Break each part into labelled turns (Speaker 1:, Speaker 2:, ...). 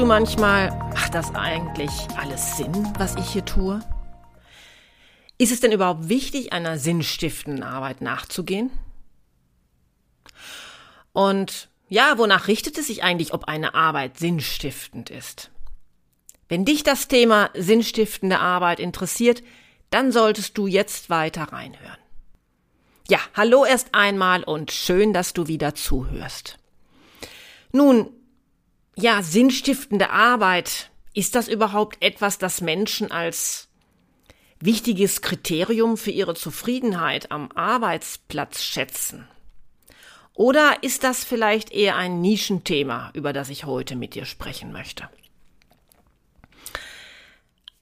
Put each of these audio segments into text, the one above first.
Speaker 1: Du manchmal, macht das eigentlich alles Sinn, was ich hier tue? Ist es denn überhaupt wichtig, einer sinnstiftenden Arbeit nachzugehen? Und ja, wonach richtet es sich eigentlich, ob eine Arbeit sinnstiftend ist? Wenn dich das Thema sinnstiftende Arbeit interessiert, dann solltest du jetzt weiter reinhören. Ja, hallo erst einmal und schön, dass du wieder zuhörst. Nun, ja, sinnstiftende Arbeit, ist das überhaupt etwas, das Menschen als wichtiges Kriterium für ihre Zufriedenheit am Arbeitsplatz schätzen? Oder ist das vielleicht eher ein Nischenthema, über das ich heute mit dir sprechen möchte?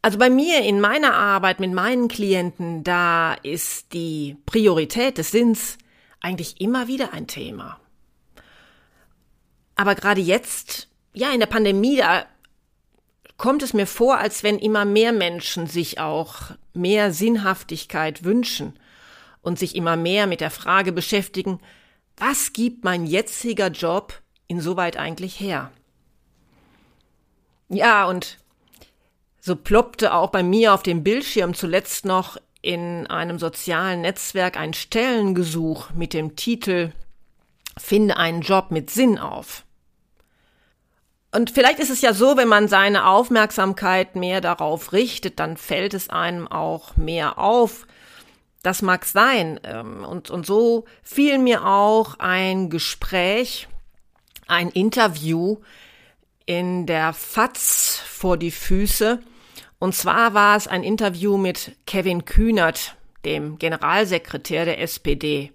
Speaker 1: Also bei mir in meiner Arbeit mit meinen Klienten, da ist die Priorität des Sinns eigentlich immer wieder ein Thema. Aber gerade jetzt ja, in der Pandemie, da kommt es mir vor, als wenn immer mehr Menschen sich auch mehr Sinnhaftigkeit wünschen und sich immer mehr mit der Frage beschäftigen, was gibt mein jetziger Job insoweit eigentlich her? Ja, und so ploppte auch bei mir auf dem Bildschirm zuletzt noch in einem sozialen Netzwerk ein Stellengesuch mit dem Titel Finde einen Job mit Sinn auf. Und vielleicht ist es ja so, wenn man seine Aufmerksamkeit mehr darauf richtet, dann fällt es einem auch mehr auf. Das mag sein. Ähm, und, und so fiel mir auch ein Gespräch, ein Interview in der FAZ vor die Füße. Und zwar war es ein Interview mit Kevin Kühnert, dem Generalsekretär der SPD.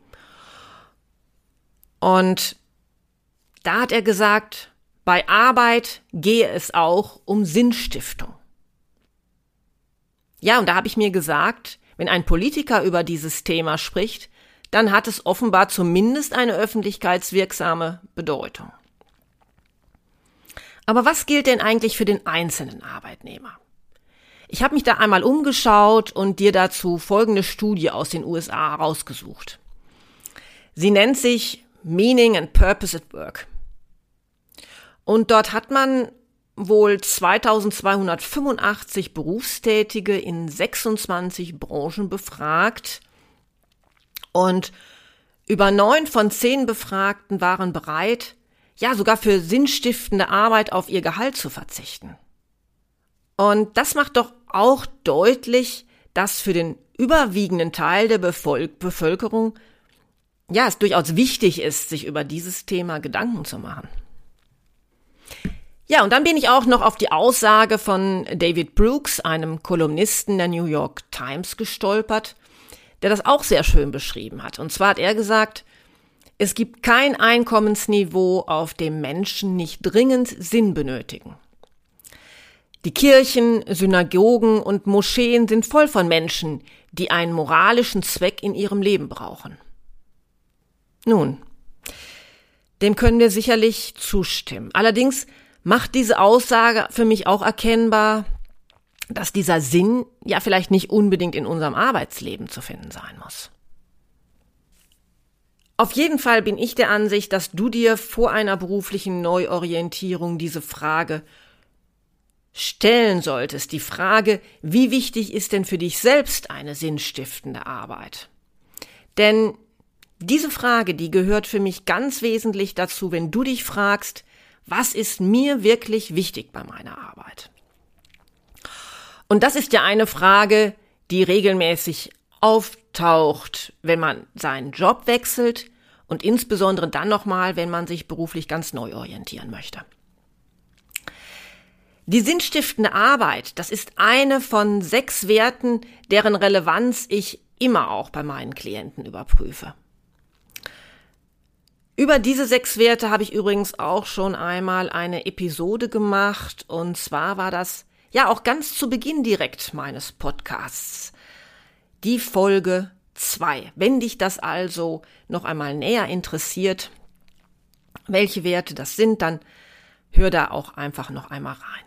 Speaker 1: Und da hat er gesagt, bei Arbeit gehe es auch um Sinnstiftung. Ja, und da habe ich mir gesagt, wenn ein Politiker über dieses Thema spricht, dann hat es offenbar zumindest eine öffentlichkeitswirksame Bedeutung. Aber was gilt denn eigentlich für den einzelnen Arbeitnehmer? Ich habe mich da einmal umgeschaut und dir dazu folgende Studie aus den USA herausgesucht. Sie nennt sich Meaning and Purpose at Work. Und dort hat man wohl 2285 Berufstätige in 26 Branchen befragt und über neun von zehn Befragten waren bereit, ja sogar für sinnstiftende Arbeit auf ihr Gehalt zu verzichten. Und das macht doch auch deutlich, dass für den überwiegenden Teil der Bevölkerung ja es durchaus wichtig ist, sich über dieses Thema Gedanken zu machen. Ja, und dann bin ich auch noch auf die Aussage von David Brooks, einem Kolumnisten der New York Times, gestolpert, der das auch sehr schön beschrieben hat. Und zwar hat er gesagt, es gibt kein Einkommensniveau, auf dem Menschen nicht dringend Sinn benötigen. Die Kirchen, Synagogen und Moscheen sind voll von Menschen, die einen moralischen Zweck in ihrem Leben brauchen. Nun, dem können wir sicherlich zustimmen. Allerdings macht diese Aussage für mich auch erkennbar, dass dieser Sinn ja vielleicht nicht unbedingt in unserem Arbeitsleben zu finden sein muss. Auf jeden Fall bin ich der Ansicht, dass du dir vor einer beruflichen Neuorientierung diese Frage stellen solltest. Die Frage, wie wichtig ist denn für dich selbst eine sinnstiftende Arbeit? Denn diese Frage, die gehört für mich ganz wesentlich dazu, wenn du dich fragst, was ist mir wirklich wichtig bei meiner Arbeit? Und das ist ja eine Frage, die regelmäßig auftaucht, wenn man seinen Job wechselt und insbesondere dann nochmal, wenn man sich beruflich ganz neu orientieren möchte. Die sinnstiftende Arbeit, das ist eine von sechs Werten, deren Relevanz ich immer auch bei meinen Klienten überprüfe. Über diese sechs Werte habe ich übrigens auch schon einmal eine Episode gemacht und zwar war das ja auch ganz zu Beginn direkt meines Podcasts. Die Folge zwei. Wenn dich das also noch einmal näher interessiert, welche Werte das sind, dann hör da auch einfach noch einmal rein.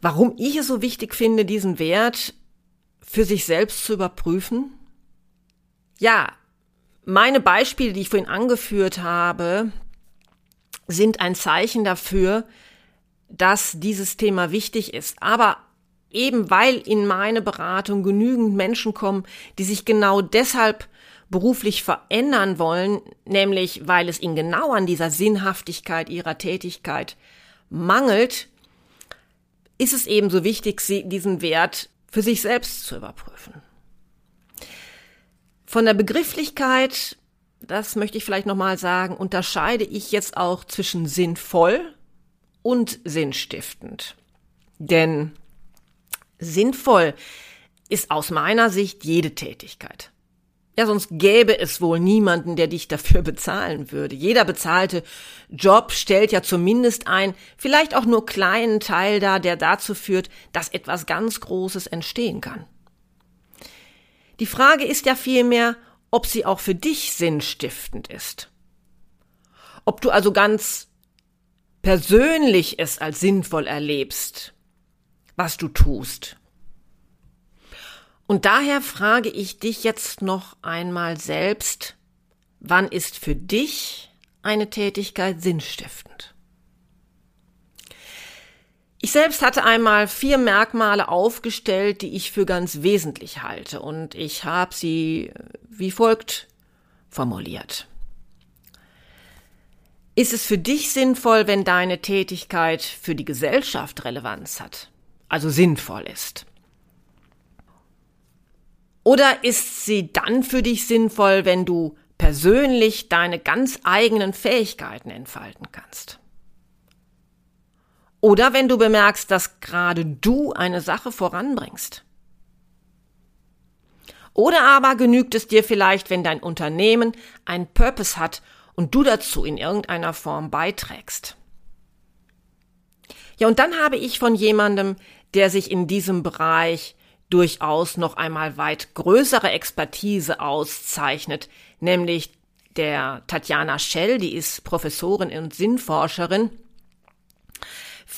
Speaker 1: Warum ich es so wichtig finde, diesen Wert für sich selbst zu überprüfen? Ja, meine Beispiele, die ich vorhin angeführt habe, sind ein Zeichen dafür, dass dieses Thema wichtig ist. Aber eben weil in meine Beratung genügend Menschen kommen, die sich genau deshalb beruflich verändern wollen, nämlich weil es ihnen genau an dieser Sinnhaftigkeit ihrer Tätigkeit mangelt, ist es ebenso wichtig, diesen Wert für sich selbst zu überprüfen. Von der Begrifflichkeit, das möchte ich vielleicht nochmal sagen, unterscheide ich jetzt auch zwischen sinnvoll und sinnstiftend. Denn sinnvoll ist aus meiner Sicht jede Tätigkeit. Ja, sonst gäbe es wohl niemanden, der dich dafür bezahlen würde. Jeder bezahlte Job stellt ja zumindest ein, vielleicht auch nur kleinen Teil dar, der dazu führt, dass etwas ganz Großes entstehen kann. Die Frage ist ja vielmehr, ob sie auch für dich sinnstiftend ist. Ob du also ganz persönlich es als sinnvoll erlebst, was du tust. Und daher frage ich dich jetzt noch einmal selbst, wann ist für dich eine Tätigkeit sinnstiftend? Ich selbst hatte einmal vier Merkmale aufgestellt, die ich für ganz wesentlich halte, und ich habe sie wie folgt formuliert. Ist es für dich sinnvoll, wenn deine Tätigkeit für die Gesellschaft Relevanz hat, also sinnvoll ist? Oder ist sie dann für dich sinnvoll, wenn du persönlich deine ganz eigenen Fähigkeiten entfalten kannst? Oder wenn du bemerkst, dass gerade du eine Sache voranbringst? Oder aber genügt es dir vielleicht, wenn dein Unternehmen einen Purpose hat und du dazu in irgendeiner Form beiträgst? Ja, und dann habe ich von jemandem, der sich in diesem Bereich durchaus noch einmal weit größere Expertise auszeichnet, nämlich der Tatjana Schell, die ist Professorin und Sinnforscherin,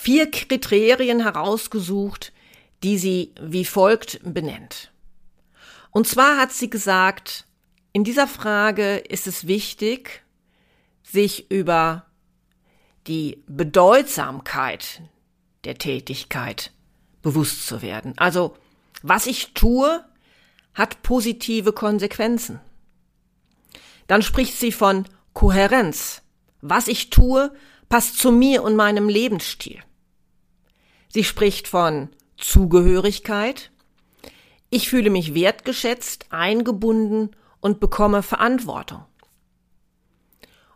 Speaker 1: vier Kriterien herausgesucht, die sie wie folgt benennt. Und zwar hat sie gesagt, in dieser Frage ist es wichtig, sich über die Bedeutsamkeit der Tätigkeit bewusst zu werden. Also was ich tue, hat positive Konsequenzen. Dann spricht sie von Kohärenz. Was ich tue, passt zu mir und meinem Lebensstil. Sie spricht von Zugehörigkeit. Ich fühle mich wertgeschätzt, eingebunden und bekomme Verantwortung.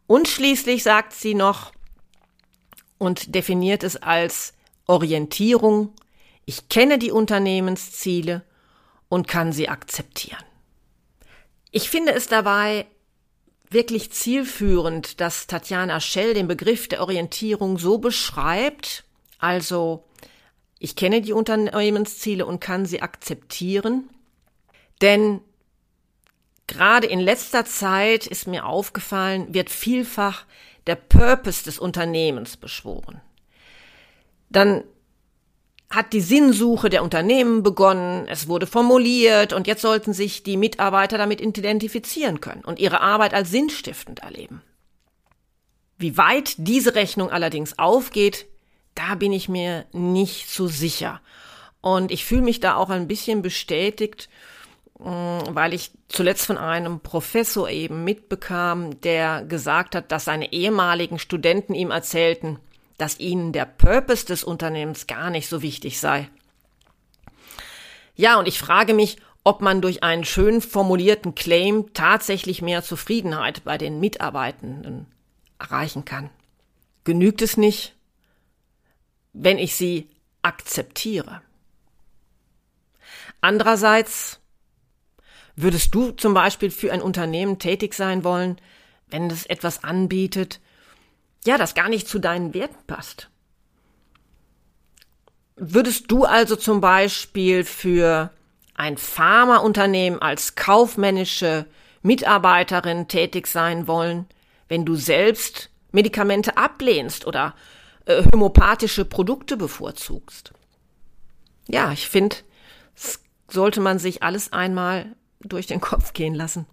Speaker 1: Und schließlich sagt sie noch und definiert es als Orientierung ich kenne die Unternehmensziele und kann sie akzeptieren. Ich finde es dabei wirklich zielführend, dass Tatjana Schell den Begriff der Orientierung so beschreibt, also ich kenne die Unternehmensziele und kann sie akzeptieren, denn gerade in letzter Zeit ist mir aufgefallen, wird vielfach der Purpose des Unternehmens beschworen. Dann hat die Sinnsuche der Unternehmen begonnen, es wurde formuliert und jetzt sollten sich die Mitarbeiter damit identifizieren können und ihre Arbeit als sinnstiftend erleben. Wie weit diese Rechnung allerdings aufgeht, da bin ich mir nicht so sicher. Und ich fühle mich da auch ein bisschen bestätigt, mm, weil ich zuletzt von einem Professor eben mitbekam, der gesagt hat, dass seine ehemaligen Studenten ihm erzählten, dass ihnen der Purpose des Unternehmens gar nicht so wichtig sei. Ja, und ich frage mich, ob man durch einen schön formulierten Claim tatsächlich mehr Zufriedenheit bei den Mitarbeitenden erreichen kann. Genügt es nicht, wenn ich sie akzeptiere? Andererseits würdest du zum Beispiel für ein Unternehmen tätig sein wollen, wenn es etwas anbietet, ja, das gar nicht zu deinen Werten passt. Würdest du also zum Beispiel für ein Pharmaunternehmen als kaufmännische Mitarbeiterin tätig sein wollen, wenn du selbst Medikamente ablehnst oder äh, homöopathische Produkte bevorzugst? Ja, ich finde, sollte man sich alles einmal durch den Kopf gehen lassen.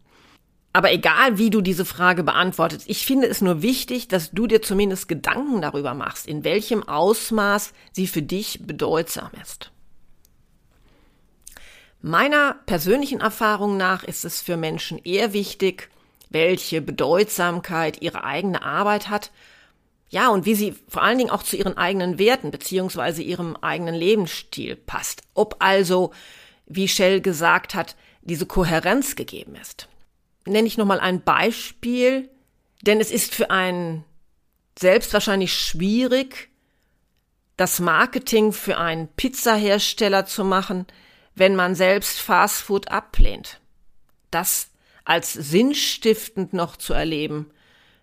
Speaker 1: Aber egal, wie du diese Frage beantwortest, ich finde es nur wichtig, dass du dir zumindest Gedanken darüber machst, in welchem Ausmaß sie für dich bedeutsam ist. Meiner persönlichen Erfahrung nach ist es für Menschen eher wichtig, welche Bedeutsamkeit ihre eigene Arbeit hat, ja, und wie sie vor allen Dingen auch zu ihren eigenen Werten beziehungsweise ihrem eigenen Lebensstil passt. Ob also, wie Shell gesagt hat, diese Kohärenz gegeben ist nenne ich nochmal ein Beispiel, denn es ist für einen selbst wahrscheinlich schwierig, das Marketing für einen Pizzahersteller zu machen, wenn man selbst Fastfood ablehnt. Das als sinnstiftend noch zu erleben,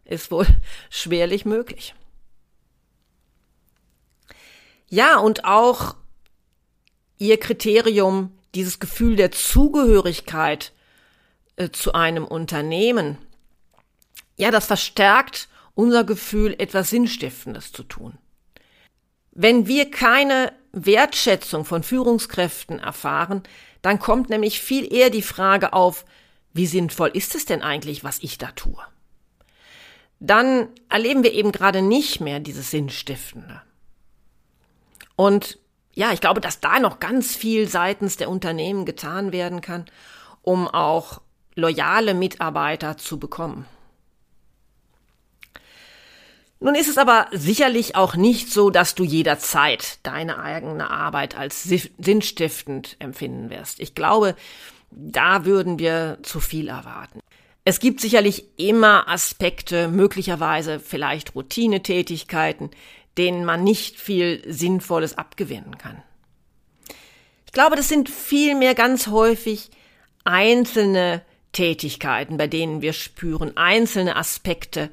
Speaker 1: ist wohl schwerlich möglich. Ja, und auch ihr Kriterium, dieses Gefühl der Zugehörigkeit äh, zu einem Unternehmen, ja, das verstärkt unser Gefühl, etwas Sinnstiftendes zu tun. Wenn wir keine Wertschätzung von Führungskräften erfahren, dann kommt nämlich viel eher die Frage auf, wie sinnvoll ist es denn eigentlich, was ich da tue? Dann erleben wir eben gerade nicht mehr dieses Sinnstiftende. Und ja, ich glaube, dass da noch ganz viel seitens der Unternehmen getan werden kann, um auch loyale Mitarbeiter zu bekommen. Nun ist es aber sicherlich auch nicht so, dass du jederzeit deine eigene Arbeit als sinnstiftend empfinden wirst. Ich glaube, da würden wir zu viel erwarten. Es gibt sicherlich immer Aspekte, möglicherweise vielleicht Routinetätigkeiten, denen man nicht viel Sinnvolles abgewinnen kann. Ich glaube, das sind vielmehr ganz häufig einzelne Tätigkeiten, bei denen wir spüren, einzelne Aspekte,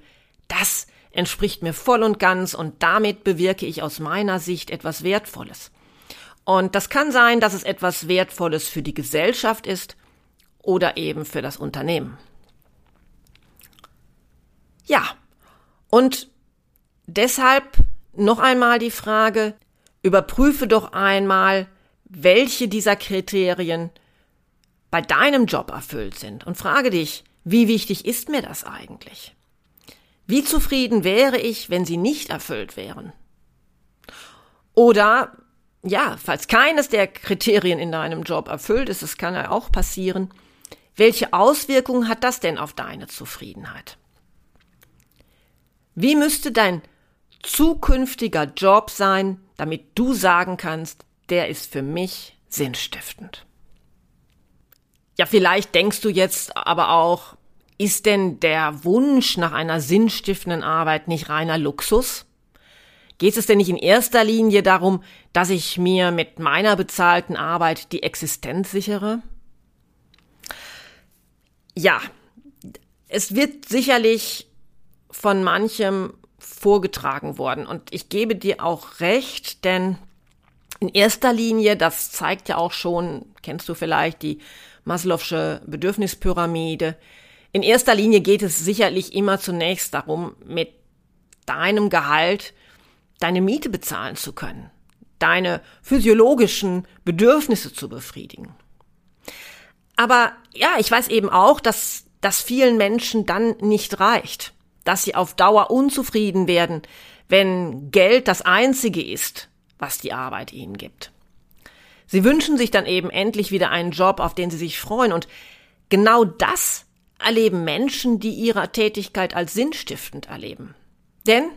Speaker 1: das entspricht mir voll und ganz und damit bewirke ich aus meiner Sicht etwas Wertvolles. Und das kann sein, dass es etwas Wertvolles für die Gesellschaft ist oder eben für das Unternehmen. Ja, und deshalb noch einmal die Frage, überprüfe doch einmal, welche dieser Kriterien bei deinem Job erfüllt sind und frage dich, wie wichtig ist mir das eigentlich? Wie zufrieden wäre ich, wenn sie nicht erfüllt wären? Oder, ja, falls keines der Kriterien in deinem Job erfüllt ist, das kann ja auch passieren, welche Auswirkungen hat das denn auf deine Zufriedenheit? Wie müsste dein zukünftiger Job sein, damit du sagen kannst, der ist für mich sinnstiftend? Ja, vielleicht denkst du jetzt aber auch, ist denn der Wunsch nach einer sinnstiftenden Arbeit nicht reiner Luxus? Geht es denn nicht in erster Linie darum, dass ich mir mit meiner bezahlten Arbeit die Existenz sichere? Ja, es wird sicherlich von manchem vorgetragen worden und ich gebe dir auch recht, denn in erster Linie, das zeigt ja auch schon, kennst du vielleicht die Maslow'sche Bedürfnispyramide. In erster Linie geht es sicherlich immer zunächst darum, mit deinem Gehalt deine Miete bezahlen zu können, deine physiologischen Bedürfnisse zu befriedigen. Aber ja, ich weiß eben auch, dass das vielen Menschen dann nicht reicht, dass sie auf Dauer unzufrieden werden, wenn Geld das Einzige ist, was die Arbeit ihnen gibt. Sie wünschen sich dann eben endlich wieder einen Job, auf den sie sich freuen. Und genau das erleben Menschen, die ihre Tätigkeit als sinnstiftend erleben. Denn,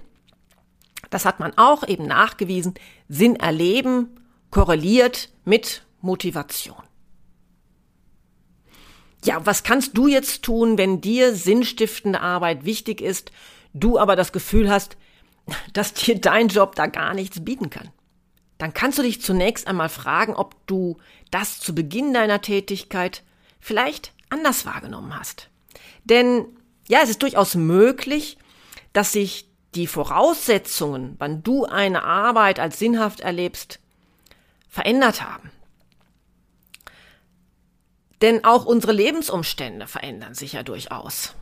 Speaker 1: das hat man auch eben nachgewiesen, Sinn erleben korreliert mit Motivation. Ja, was kannst du jetzt tun, wenn dir sinnstiftende Arbeit wichtig ist, du aber das Gefühl hast, dass dir dein Job da gar nichts bieten kann? dann kannst du dich zunächst einmal fragen, ob du das zu Beginn deiner Tätigkeit vielleicht anders wahrgenommen hast. Denn ja, es ist durchaus möglich, dass sich die Voraussetzungen, wann du eine Arbeit als sinnhaft erlebst, verändert haben. Denn auch unsere Lebensumstände verändern sich ja durchaus.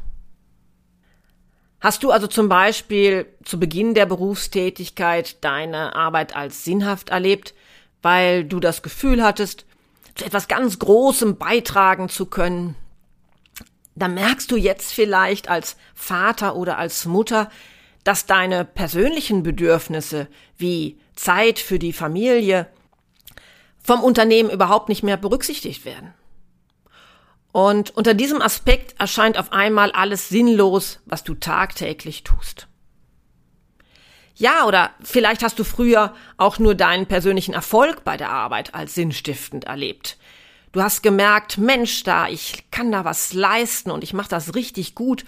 Speaker 1: Hast du also zum Beispiel zu Beginn der Berufstätigkeit deine Arbeit als sinnhaft erlebt, weil du das Gefühl hattest, zu etwas ganz Großem beitragen zu können? Da merkst du jetzt vielleicht als Vater oder als Mutter, dass deine persönlichen Bedürfnisse wie Zeit für die Familie vom Unternehmen überhaupt nicht mehr berücksichtigt werden. Und unter diesem Aspekt erscheint auf einmal alles sinnlos, was du tagtäglich tust. Ja, oder vielleicht hast du früher auch nur deinen persönlichen Erfolg bei der Arbeit als sinnstiftend erlebt. Du hast gemerkt, Mensch, da, ich kann da was leisten und ich mache das richtig gut.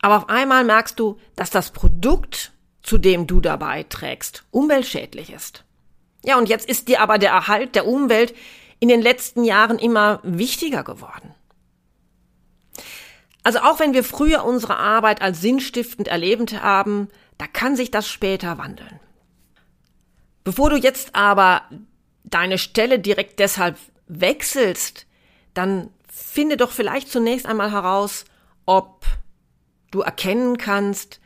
Speaker 1: Aber auf einmal merkst du, dass das Produkt, zu dem du dabei trägst, umweltschädlich ist. Ja, und jetzt ist dir aber der Erhalt der Umwelt in den letzten Jahren immer wichtiger geworden. Also auch wenn wir früher unsere Arbeit als sinnstiftend erlebend haben, da kann sich das später wandeln. Bevor du jetzt aber deine Stelle direkt deshalb wechselst, dann finde doch vielleicht zunächst einmal heraus, ob du erkennen kannst,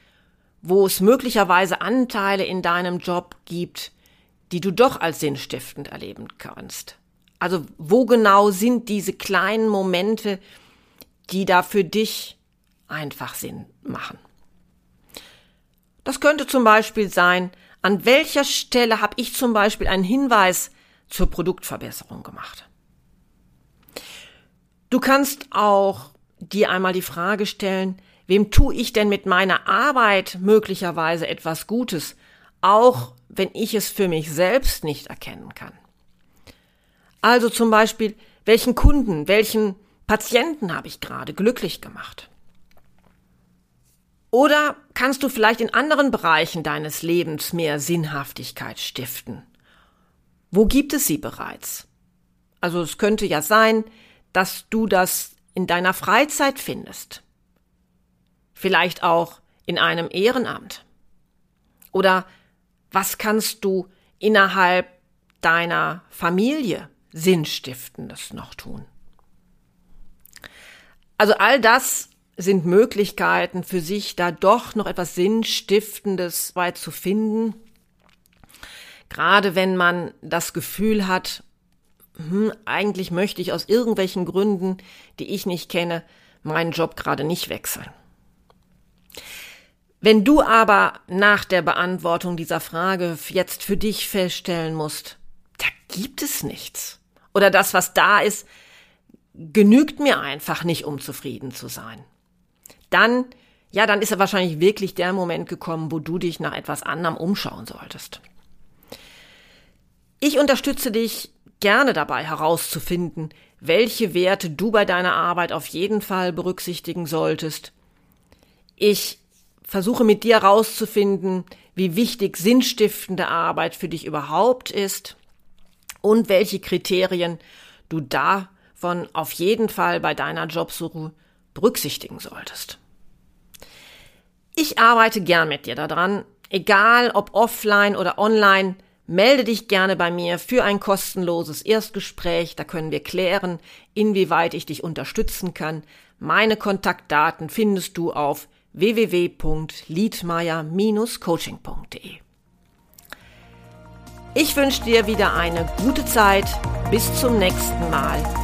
Speaker 1: wo es möglicherweise Anteile in deinem Job gibt, die du doch als sinnstiftend erleben kannst. Also wo genau sind diese kleinen Momente, die da für dich einfach Sinn machen. Das könnte zum Beispiel sein, an welcher Stelle habe ich zum Beispiel einen Hinweis zur Produktverbesserung gemacht. Du kannst auch dir einmal die Frage stellen, wem tue ich denn mit meiner Arbeit möglicherweise etwas Gutes, auch wenn ich es für mich selbst nicht erkennen kann. Also zum Beispiel, welchen Kunden, welchen Patienten habe ich gerade glücklich gemacht. Oder kannst du vielleicht in anderen Bereichen deines Lebens mehr Sinnhaftigkeit stiften? Wo gibt es sie bereits? Also es könnte ja sein, dass du das in deiner Freizeit findest. Vielleicht auch in einem Ehrenamt. Oder was kannst du innerhalb deiner Familie Sinnstiftendes noch tun? Also all das sind Möglichkeiten für sich, da doch noch etwas Sinnstiftendes weit zu finden. Gerade wenn man das Gefühl hat, hm, eigentlich möchte ich aus irgendwelchen Gründen, die ich nicht kenne, meinen Job gerade nicht wechseln. Wenn du aber nach der Beantwortung dieser Frage jetzt für dich feststellen musst, da gibt es nichts. Oder das, was da ist, genügt mir einfach nicht, um zufrieden zu sein. Dann, ja, dann ist er wahrscheinlich wirklich der Moment gekommen, wo du dich nach etwas anderem umschauen solltest. Ich unterstütze dich gerne dabei herauszufinden, welche Werte du bei deiner Arbeit auf jeden Fall berücksichtigen solltest. Ich versuche mit dir herauszufinden, wie wichtig sinnstiftende Arbeit für dich überhaupt ist und welche Kriterien du da von auf jeden Fall bei deiner Jobsuche berücksichtigen solltest. Ich arbeite gern mit dir daran, egal ob offline oder online, melde dich gerne bei mir für ein kostenloses Erstgespräch, da können wir klären, inwieweit ich dich unterstützen kann. Meine Kontaktdaten findest du auf www.liedmeier-coaching.de. Ich wünsche dir wieder eine gute Zeit. Bis zum nächsten Mal